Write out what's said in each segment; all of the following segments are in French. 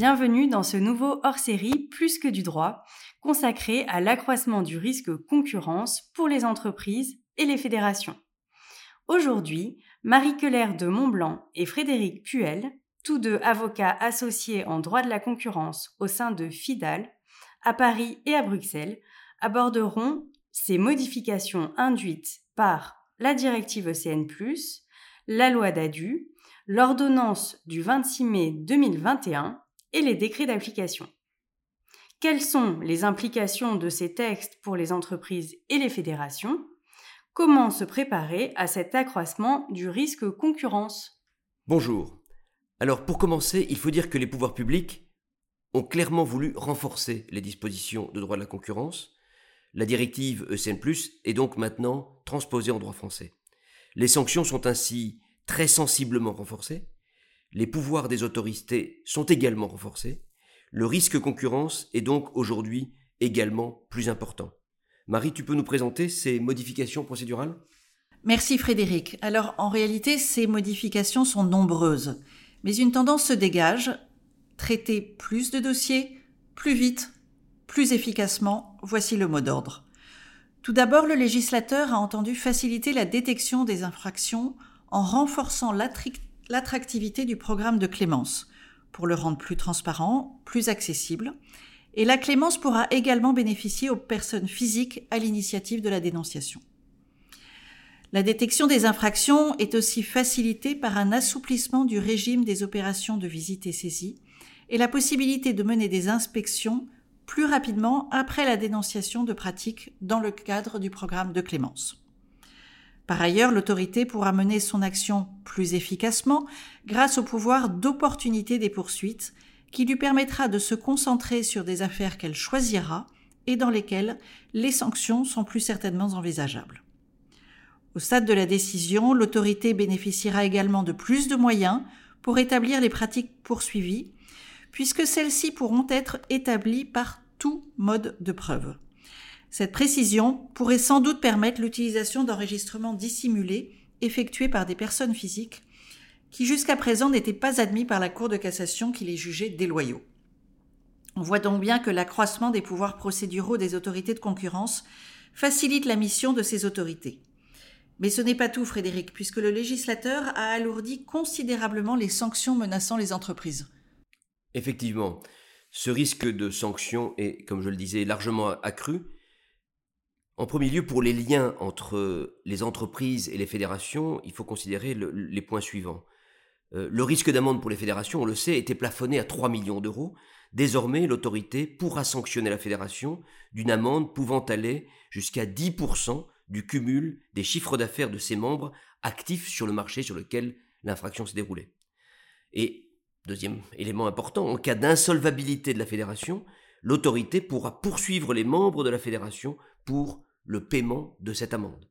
Bienvenue dans ce nouveau hors-série Plus que du droit, consacré à l'accroissement du risque concurrence pour les entreprises et les fédérations. Aujourd'hui, Marie Keller de Montblanc et Frédéric Puel, tous deux avocats associés en droit de la concurrence au sein de FIDAL, à Paris et à Bruxelles, aborderont ces modifications induites par la directive ECN+, la loi DADU, l'ordonnance du 26 mai 2021 et les décrets d'application. Quelles sont les implications de ces textes pour les entreprises et les fédérations? Comment se préparer à cet accroissement du risque concurrence? Bonjour. Alors pour commencer, il faut dire que les pouvoirs publics ont clairement voulu renforcer les dispositions de droit de la concurrence. La directive ECN+, est donc maintenant transposée en droit français. Les sanctions sont ainsi très sensiblement renforcées, les pouvoirs des autorités sont également renforcés, le risque concurrence est donc aujourd'hui également plus important. Marie, tu peux nous présenter ces modifications procédurales? Merci Frédéric. Alors en réalité, ces modifications sont nombreuses, mais une tendance se dégage, traiter plus de dossiers, plus vite, plus efficacement, voici le mot d'ordre. Tout d'abord, le législateur a entendu faciliter la détection des infractions en renforçant l'attractivité du programme de clémence pour le rendre plus transparent, plus accessible. Et la clémence pourra également bénéficier aux personnes physiques à l'initiative de la dénonciation. La détection des infractions est aussi facilitée par un assouplissement du régime des opérations de visite et saisie et la possibilité de mener des inspections plus rapidement après la dénonciation de pratiques dans le cadre du programme de clémence. Par ailleurs, l'autorité pourra mener son action plus efficacement grâce au pouvoir d'opportunité des poursuites qui lui permettra de se concentrer sur des affaires qu'elle choisira et dans lesquelles les sanctions sont plus certainement envisageables. Au stade de la décision, l'autorité bénéficiera également de plus de moyens pour établir les pratiques poursuivies puisque celles-ci pourront être établies par tout mode de preuve. Cette précision pourrait sans doute permettre l'utilisation d'enregistrements dissimulés effectués par des personnes physiques qui jusqu'à présent n'étaient pas admis par la Cour de cassation qui les jugeait déloyaux. On voit donc bien que l'accroissement des pouvoirs procéduraux des autorités de concurrence facilite la mission de ces autorités. Mais ce n'est pas tout, Frédéric, puisque le législateur a alourdi considérablement les sanctions menaçant les entreprises. Effectivement, ce risque de sanction est, comme je le disais, largement accru. En premier lieu, pour les liens entre les entreprises et les fédérations, il faut considérer les points suivants. Euh, le risque d'amende pour les fédérations, on le sait, était plafonné à 3 millions d'euros. Désormais, l'autorité pourra sanctionner la fédération d'une amende pouvant aller jusqu'à 10% du cumul des chiffres d'affaires de ses membres actifs sur le marché sur lequel l'infraction s'est déroulée. Et Deuxième élément important, en cas d'insolvabilité de la fédération, l'autorité pourra poursuivre les membres de la fédération pour le paiement de cette amende.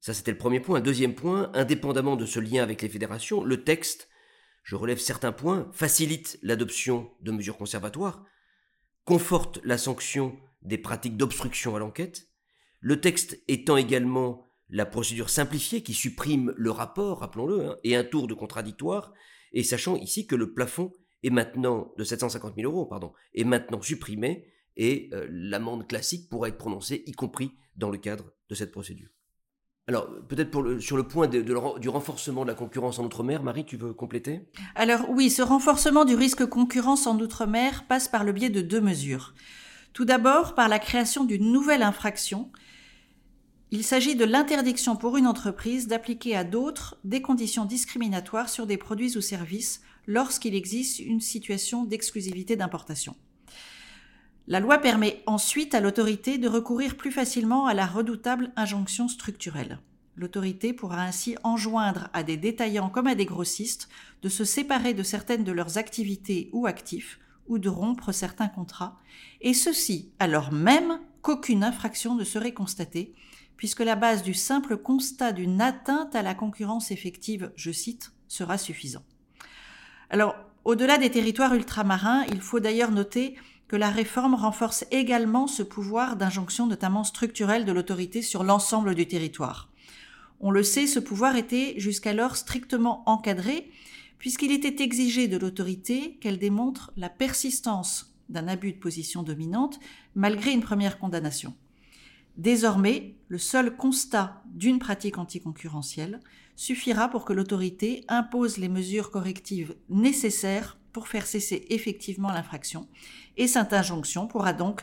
Ça, c'était le premier point. Deuxième point, indépendamment de ce lien avec les fédérations, le texte, je relève certains points, facilite l'adoption de mesures conservatoires, conforte la sanction des pratiques d'obstruction à l'enquête, le texte étend également la procédure simplifiée qui supprime le rapport, rappelons-le, hein, et un tour de contradictoire, et sachant ici que le plafond est maintenant de 750 000 euros, pardon, est maintenant supprimé et euh, l'amende classique pourra être prononcée, y compris dans le cadre de cette procédure. Alors, peut-être sur le point du renforcement de la concurrence en Outre-mer, Marie, tu veux compléter? Alors oui, ce renforcement du risque concurrence en Outre-mer passe par le biais de deux mesures. Tout d'abord, par la création d'une nouvelle infraction il s'agit de l'interdiction pour une entreprise d'appliquer à d'autres des conditions discriminatoires sur des produits ou services lorsqu'il existe une situation d'exclusivité d'importation. La loi permet ensuite à l'autorité de recourir plus facilement à la redoutable injonction structurelle. L'autorité pourra ainsi enjoindre à des détaillants comme à des grossistes de se séparer de certaines de leurs activités ou actifs ou de rompre certains contrats, et ceci alors même qu'aucune infraction ne serait constatée puisque la base du simple constat d'une atteinte à la concurrence effective, je cite, sera suffisant. Alors, au-delà des territoires ultramarins, il faut d'ailleurs noter que la réforme renforce également ce pouvoir d'injonction notamment structurelle de l'autorité sur l'ensemble du territoire. On le sait, ce pouvoir était jusqu'alors strictement encadré, puisqu'il était exigé de l'autorité qu'elle démontre la persistance d'un abus de position dominante malgré une première condamnation. Désormais, le seul constat d'une pratique anticoncurrentielle suffira pour que l'autorité impose les mesures correctives nécessaires pour faire cesser effectivement l'infraction, et cette injonction pourra donc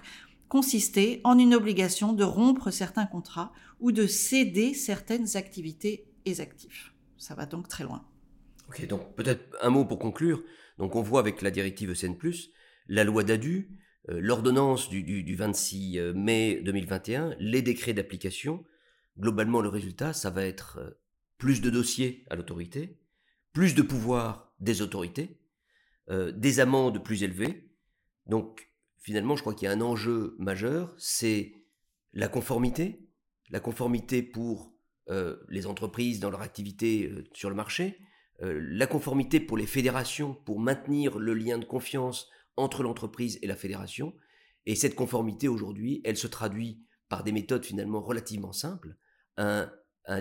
consister en une obligation de rompre certains contrats ou de céder certaines activités et actifs. Ça va donc très loin. Ok, donc peut-être un mot pour conclure. Donc on voit avec la directive ECN+, la loi d'ADU, euh, l'ordonnance du, 26 euh, mai 2021, les décrets d'application, globalement le résultat, ça va être euh, plus de dossiers à l'autorité, plus de pouvoir des autorités, des amendes plus élevées. Donc finalement, je crois qu'il y a un enjeu majeur, c'est la conformité, la conformité pour les entreprises dans leur activité sur le marché, la conformité pour les fédérations, pour maintenir le lien de confiance entre l'entreprise et la fédération. Et cette conformité aujourd'hui, elle se traduit par des méthodes finalement relativement simples. Un,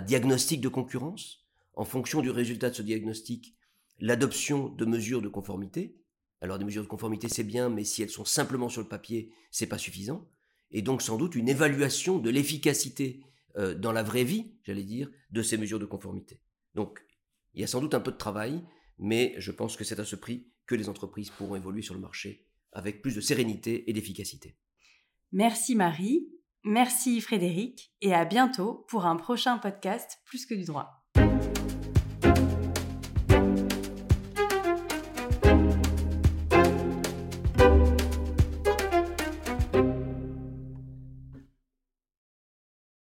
diagnostic de concurrence, en fonction du résultat de ce diagnostic, l'adoption de mesures de conformité. Alors des mesures de conformité c'est bien, mais si elles sont simplement sur le papier, c'est pas suffisant. Et donc sans doute une évaluation de l'efficacité euh, dans la vraie vie, j'allais dire, de ces mesures de conformité. Donc il y a sans doute un peu de travail, mais je pense que c'est à ce prix que les entreprises pourront évoluer sur le marché avec plus de sérénité et d'efficacité. Merci Marie, merci Frédéric, et à bientôt pour un prochain podcast Plus que du droit.